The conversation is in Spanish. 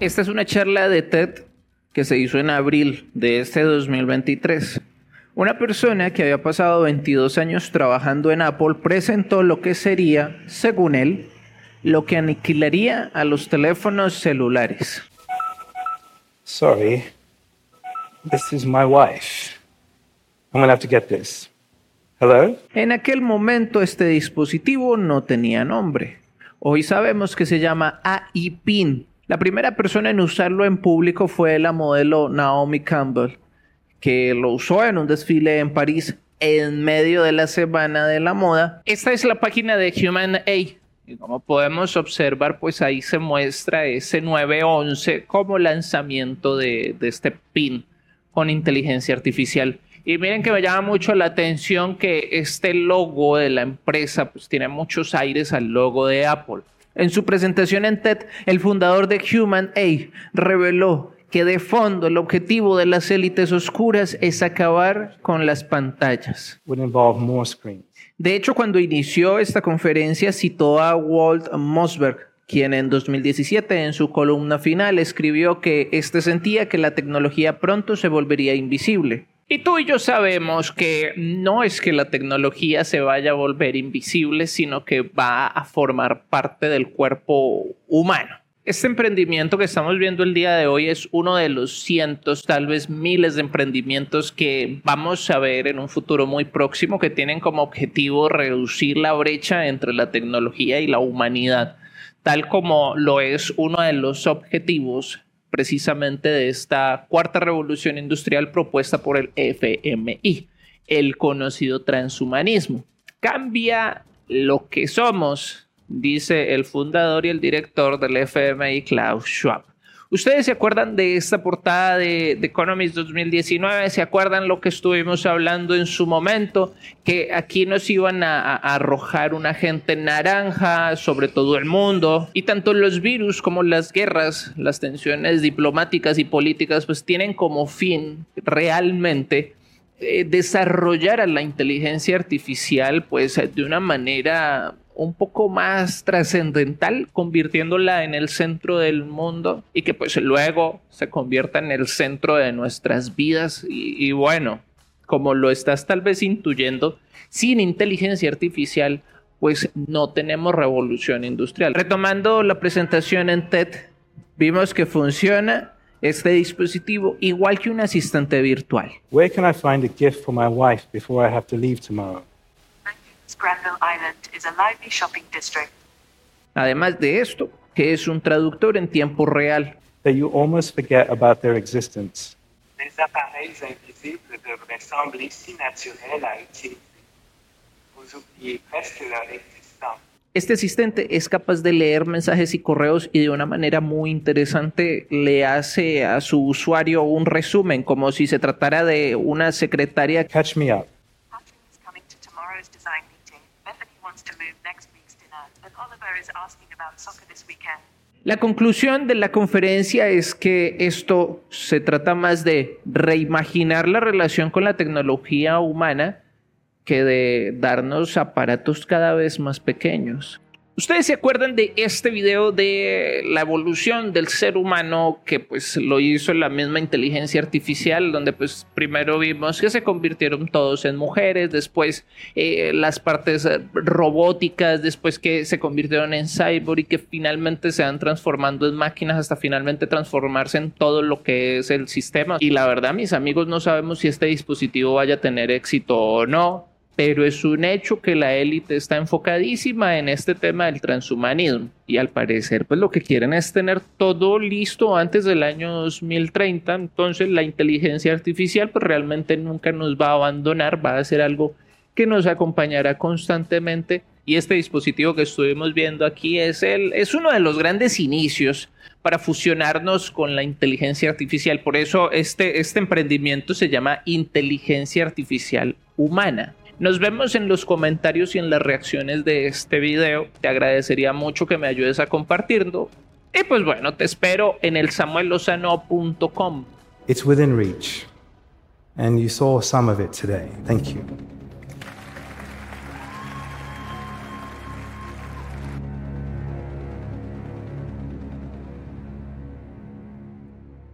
Esta es una charla de TED que se hizo en abril de este 2023. Una persona que había pasado 22 años trabajando en Apple presentó lo que sería, según él, lo que aniquilaría a los teléfonos celulares. Sorry, this is my wife. I'm gonna have to get this. Hello? En aquel momento este dispositivo no tenía nombre. Hoy sabemos que se llama AI PIN. La primera persona en usarlo en público fue la modelo Naomi Campbell, que lo usó en un desfile en París en medio de la semana de la moda. Esta es la página de Human A. Y como podemos observar, pues ahí se muestra ese 911 como lanzamiento de, de este PIN con inteligencia artificial. Y miren que me llama mucho la atención que este logo de la empresa pues tiene muchos aires al logo de Apple. En su presentación en TED, el fundador de Human A reveló que de fondo el objetivo de las élites oscuras es acabar con las pantallas. De hecho, cuando inició esta conferencia citó a Walt Mossberg, quien en 2017 en su columna final escribió que éste sentía que la tecnología pronto se volvería invisible. Y tú y yo sabemos que no es que la tecnología se vaya a volver invisible, sino que va a formar parte del cuerpo humano. Este emprendimiento que estamos viendo el día de hoy es uno de los cientos, tal vez miles de emprendimientos que vamos a ver en un futuro muy próximo que tienen como objetivo reducir la brecha entre la tecnología y la humanidad, tal como lo es uno de los objetivos precisamente de esta cuarta revolución industrial propuesta por el FMI, el conocido transhumanismo. Cambia lo que somos, dice el fundador y el director del FMI, Klaus Schwab. ¿Ustedes se acuerdan de esta portada de, de, Economist 2019? ¿Se acuerdan lo que estuvimos hablando en su momento? Que aquí nos iban a, arrojar un agente naranja sobre todo el mundo. Y tanto los virus como las guerras, las tensiones diplomáticas y políticas, pues tienen como fin realmente eh, desarrollar a la inteligencia artificial pues de una manera un poco más trascendental, convirtiéndola en el centro del mundo y que pues luego se convierta en el centro de nuestras vidas. Y, y bueno, como lo estás tal vez intuyendo, sin inteligencia artificial, pues no tenemos revolución industrial. Retomando la presentación en TED, vimos que funciona este dispositivo igual que un asistente virtual. Where can I find a gift for my wife before I have to leave tomorrow? Granville Island is a lively shopping district. Además de esto, que es un traductor en tiempo real. That you almost forget about their existence. Les appareils invisibles devraient sembler si naturels à utiliser. Vous oubliez presque leur existence. Este asistente es capaz de leer mensajes y correos y de una manera muy interesante le hace a su usuario un resumen, como si se tratara de una secretaria. Catch me up. La conclusión de la conferencia es que esto se trata más de reimaginar la relación con la tecnología humana que de darnos aparatos cada vez más pequeños. Ustedes se acuerdan de este video de la evolución del ser humano que pues lo hizo la misma inteligencia artificial donde pues primero vimos que se convirtieron todos en mujeres, después eh, las partes robóticas, después que se convirtieron en cyborg y que finalmente se van transformando en máquinas hasta finalmente transformarse en todo lo que es el sistema. Y la verdad mis amigos no sabemos si este dispositivo vaya a tener éxito o no pero es un hecho que la élite está enfocadísima en este tema del transhumanismo y al parecer pues lo que quieren es tener todo listo antes del año 2030, entonces la inteligencia artificial pues realmente nunca nos va a abandonar, va a ser algo que nos acompañará constantemente y este dispositivo que estuvimos viendo aquí es el es uno de los grandes inicios para fusionarnos con la inteligencia artificial. Por eso este, este emprendimiento se llama inteligencia artificial humana. Nos vemos en los comentarios y en las reacciones de este video. Te agradecería mucho que me ayudes a compartirlo. Y pues bueno, te espero en el samuellozano.com. It's within reach. And you saw some of it today. Thank you.